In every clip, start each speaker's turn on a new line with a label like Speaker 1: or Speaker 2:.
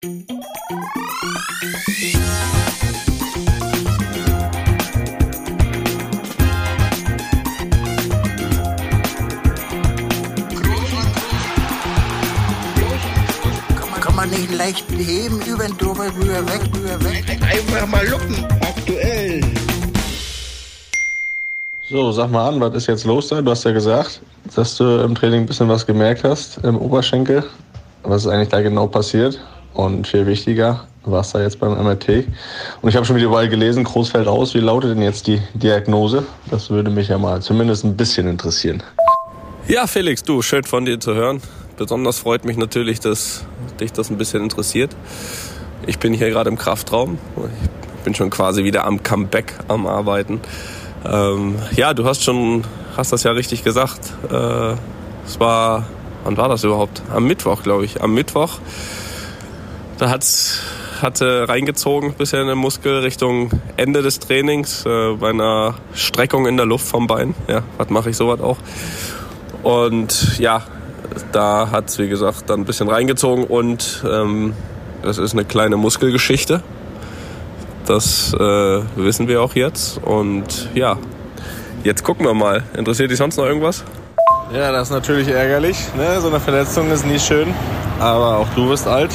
Speaker 1: Kann man nicht leicht heben, über den drüber, rüber, weg, rüber, weg.
Speaker 2: Einfach mal lucken. Aktuell.
Speaker 3: So, sag mal an, was ist jetzt los da? Du hast ja gesagt, dass du im Training ein bisschen was gemerkt hast im Oberschenkel. Was ist eigentlich da genau passiert? Und viel wichtiger, was da jetzt beim MRT? Und ich habe schon wieder überall gelesen, groß fällt aus. Wie lautet denn jetzt die Diagnose? Das würde mich ja mal zumindest ein bisschen interessieren.
Speaker 4: Ja, Felix, du, schön von dir zu hören. Besonders freut mich natürlich, dass dich das ein bisschen interessiert. Ich bin hier gerade im Kraftraum. Ich bin schon quasi wieder am Comeback am Arbeiten. Ähm, ja, du hast schon, hast das ja richtig gesagt. Äh, es war, wann war das überhaupt? Am Mittwoch, glaube ich. Am Mittwoch. Da hat's hatte reingezogen bisher in den Muskel Richtung Ende des Trainings äh, bei einer Streckung in der Luft vom Bein. Ja, was mache ich sowas auch? Und ja, da hat's wie gesagt dann ein bisschen reingezogen und ähm, das ist eine kleine Muskelgeschichte. Das äh, wissen wir auch jetzt. Und ja, jetzt gucken wir mal. Interessiert dich sonst noch irgendwas?
Speaker 3: Ja, das ist natürlich ärgerlich. Ne? So eine Verletzung ist nie schön. Aber auch du wirst alt.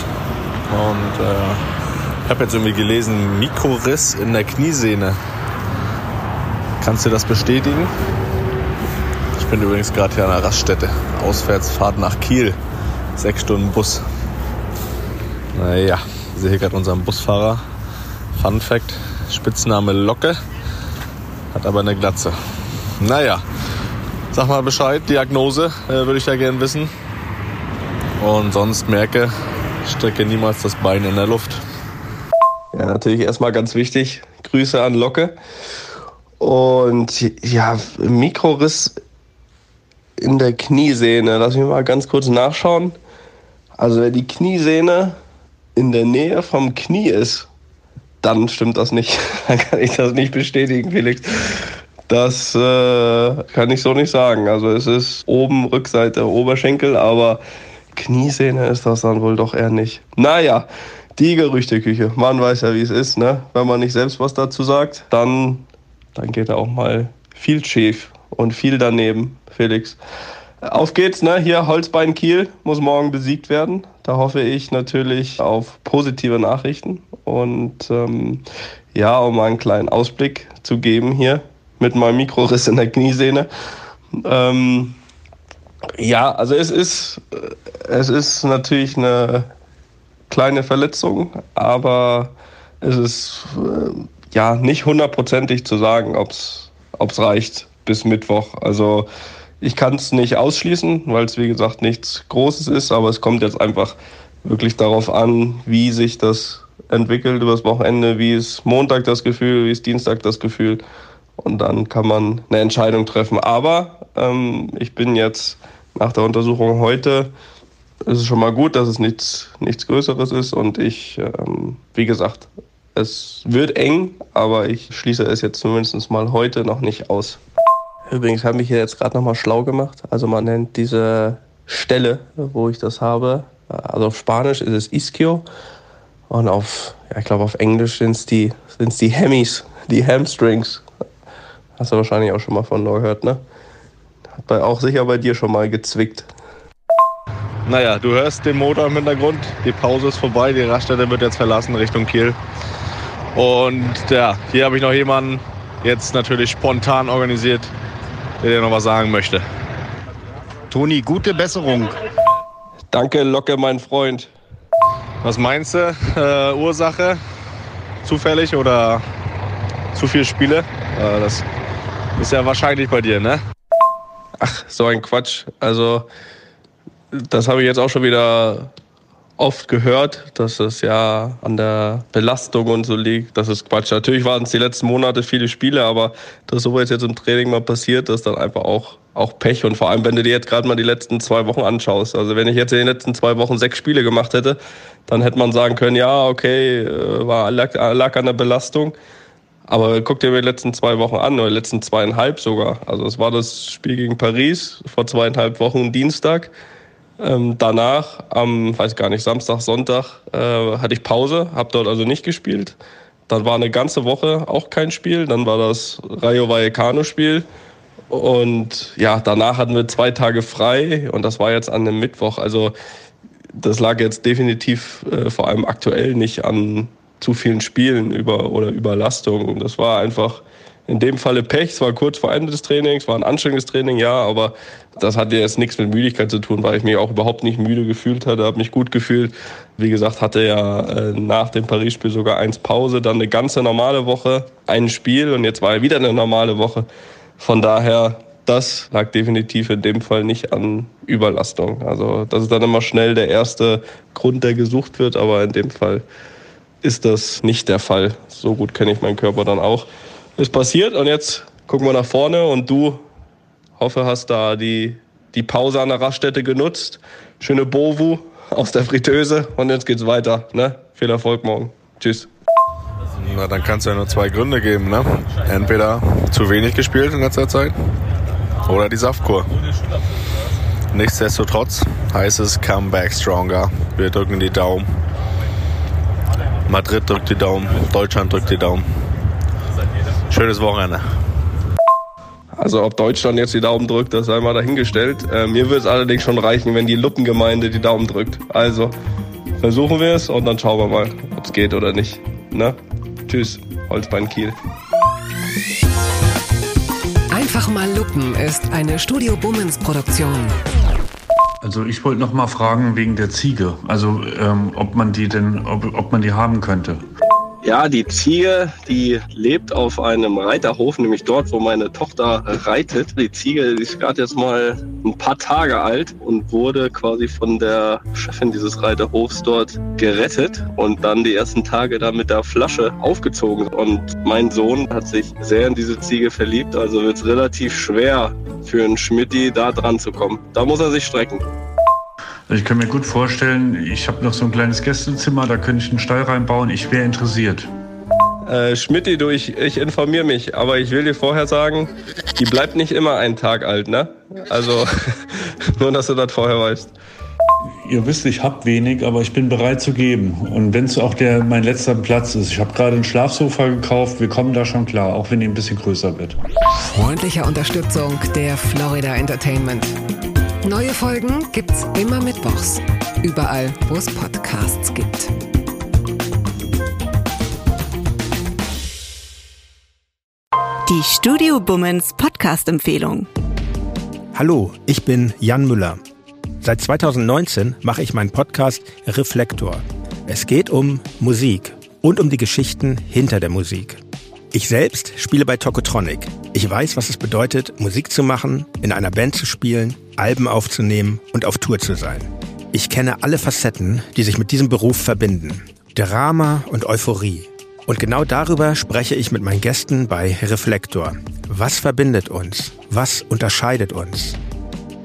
Speaker 3: Und äh, ich habe jetzt irgendwie gelesen, Mikroriss in der Kniesehne. Kannst du das bestätigen? Ich bin übrigens gerade hier an der Raststätte. Auswärtsfahrt nach Kiel. Sechs Stunden Bus. Naja, ich sehe hier gerade unseren Busfahrer. Fun Fact: Spitzname Locke. Hat aber eine Glatze. Naja, sag mal Bescheid. Diagnose äh, würde ich ja gerne wissen. Und sonst merke, strecke niemals das Bein in der Luft.
Speaker 5: Ja, natürlich erstmal ganz wichtig. Grüße an Locke. Und ja, Mikroriss in der Kniesehne. Lass mich mal ganz kurz nachschauen. Also wenn die Kniesehne in der Nähe vom Knie ist, dann stimmt das nicht. Dann kann ich das nicht bestätigen, Felix. Das äh, kann ich so nicht sagen. Also es ist oben Rückseite Oberschenkel, aber Kniesehne ist das dann wohl doch eher nicht. Naja, die Gerüchteküche. Man weiß ja, wie es ist, ne? Wenn man nicht selbst was dazu sagt, dann, dann geht da auch mal viel schief und viel daneben, Felix. Auf geht's, ne? Hier Holzbein Kiel muss morgen besiegt werden. Da hoffe ich natürlich auf positive Nachrichten. Und ähm, ja, um einen kleinen Ausblick zu geben hier mit meinem Mikroriss in der Kniesehne. Ähm, ja, also es ist, es ist natürlich eine kleine Verletzung, aber es ist äh, ja nicht hundertprozentig zu sagen, ob es reicht bis Mittwoch. Also ich kann es nicht ausschließen, weil es wie gesagt nichts Großes ist, aber es kommt jetzt einfach wirklich darauf an, wie sich das entwickelt übers Wochenende, wie ist Montag das Gefühl, wie ist Dienstag das Gefühl und dann kann man eine Entscheidung treffen. Aber ähm, ich bin jetzt nach der Untersuchung heute, ist es schon mal gut, dass es nichts, nichts Größeres ist und ich, ähm, wie gesagt, es wird eng, aber ich schließe es jetzt zumindest mal heute noch nicht aus. Übrigens habe ich hier jetzt gerade nochmal schlau gemacht. Also man nennt diese Stelle, wo ich das habe, also auf Spanisch ist es Ischio und auf, ja, ich glaube auf Englisch sind es die, sind's die Hemmis, die Hamstrings. Hast du wahrscheinlich auch schon mal von gehört, ne? Hat bei, auch sicher bei dir schon mal gezwickt.
Speaker 3: Naja, du hörst den Motor im Hintergrund. Die Pause ist vorbei. Die Raststätte wird jetzt verlassen Richtung Kiel. Und ja, hier habe ich noch jemanden jetzt natürlich spontan organisiert, der dir noch was sagen möchte.
Speaker 2: Toni, gute Besserung.
Speaker 5: Danke, Locke, mein Freund.
Speaker 3: Was meinst du? Äh, Ursache? Zufällig oder zu viele Spiele? Äh, das ist ja wahrscheinlich bei dir, ne?
Speaker 5: Ach, so ein Quatsch. Also, das habe ich jetzt auch schon wieder oft gehört, dass es ja an der Belastung und so liegt. Das ist Quatsch. Natürlich waren es die letzten Monate viele Spiele, aber dass sowas jetzt im Training mal passiert, ist dann einfach auch, auch Pech. Und vor allem, wenn du dir jetzt gerade mal die letzten zwei Wochen anschaust. Also wenn ich jetzt in den letzten zwei Wochen sechs Spiele gemacht hätte, dann hätte man sagen können, ja, okay, war, lag, lag an der Belastung. Aber guck dir die letzten zwei Wochen an, oder die letzten zweieinhalb sogar. Also es war das Spiel gegen Paris vor zweieinhalb Wochen Dienstag. Ähm, danach, am, weiß gar nicht, Samstag, Sonntag, äh, hatte ich Pause, habe dort also nicht gespielt. Dann war eine ganze Woche auch kein Spiel. Dann war das Rayo Vallecano-Spiel. Und ja, danach hatten wir zwei Tage frei und das war jetzt an einem Mittwoch. Also das lag jetzt definitiv äh, vor allem aktuell nicht an zu vielen Spielen über oder Überlastung. Das war einfach in dem Falle Pech. Es war kurz vor Ende des Trainings, war ein anstrengendes Training, ja, aber das hatte jetzt nichts mit Müdigkeit zu tun, weil ich mich auch überhaupt nicht müde gefühlt hatte, habe mich gut gefühlt. Wie gesagt, hatte ja äh, nach dem Paris-Spiel sogar eins Pause, dann eine ganze normale Woche, ein Spiel und jetzt war ja wieder eine normale Woche. Von daher, das lag definitiv in dem Fall nicht an Überlastung. Also das ist dann immer schnell der erste Grund, der gesucht wird, aber in dem Fall ist das nicht der Fall. So gut kenne ich meinen Körper dann auch ist passiert und jetzt gucken wir nach vorne und du, hoffe, hast da die, die Pause an der Raststätte genutzt. Schöne Bovu aus der Fritteuse und jetzt geht's weiter. Ne? Viel Erfolg morgen. Tschüss.
Speaker 3: Na, dann kannst du ja nur zwei Gründe geben. Ne? Entweder zu wenig gespielt in letzter Zeit oder die Saftkur. Nichtsdestotrotz heißt es Come Back Stronger. Wir drücken die Daumen. Madrid drückt die Daumen. Deutschland drückt die Daumen. Schönes Wochenende.
Speaker 5: Also ob Deutschland jetzt die Daumen drückt, das sei mal dahingestellt. Äh, mir würde es allerdings schon reichen, wenn die Luppengemeinde die Daumen drückt. Also versuchen wir es und dann schauen wir mal, ob es geht oder nicht. Na? Tschüss, Holzbein Kiel.
Speaker 6: Einfach mal Luppen ist eine Studio Bummens Produktion.
Speaker 7: Also ich wollte noch mal fragen wegen der Ziege, also ähm, ob man die denn, ob, ob man die haben könnte.
Speaker 5: Ja, die Ziege, die lebt auf einem Reiterhof, nämlich dort, wo meine Tochter reitet. Die Ziege die ist gerade jetzt mal ein paar Tage alt und wurde quasi von der Chefin dieses Reiterhofs dort gerettet und dann die ersten Tage da mit der Flasche aufgezogen. Und mein Sohn hat sich sehr in diese Ziege verliebt, also wird es relativ schwer für einen Schmidti da dran zu kommen. Da muss er sich strecken.
Speaker 7: Also ich kann mir gut vorstellen, ich habe noch so ein kleines Gästezimmer, da könnte ich einen Stall reinbauen. Ich wäre interessiert.
Speaker 5: Äh, Schmidti, du, ich, ich informiere mich, aber ich will dir vorher sagen, die bleibt nicht immer einen Tag alt, ne? Also, nur, dass du das vorher weißt.
Speaker 7: Ihr wisst, ich habe wenig, aber ich bin bereit zu geben. Und wenn es auch der, mein letzter Platz ist. Ich habe gerade ein Schlafsofa gekauft, wir kommen da schon klar, auch wenn die ein bisschen größer wird.
Speaker 6: Freundliche Unterstützung der Florida Entertainment. Neue Folgen gibt's immer mittwochs. Überall, wo es Podcasts gibt.
Speaker 8: Die Studio Bummens Podcast-Empfehlung.
Speaker 9: Hallo, ich bin Jan Müller. Seit 2019 mache ich meinen Podcast Reflektor. Es geht um Musik und um die Geschichten hinter der Musik. Ich selbst spiele bei Tokotronic. Ich weiß, was es bedeutet, Musik zu machen, in einer Band zu spielen, Alben aufzunehmen und auf Tour zu sein. Ich kenne alle Facetten, die sich mit diesem Beruf verbinden. Drama und Euphorie. Und genau darüber spreche ich mit meinen Gästen bei Reflektor. Was verbindet uns? Was unterscheidet uns?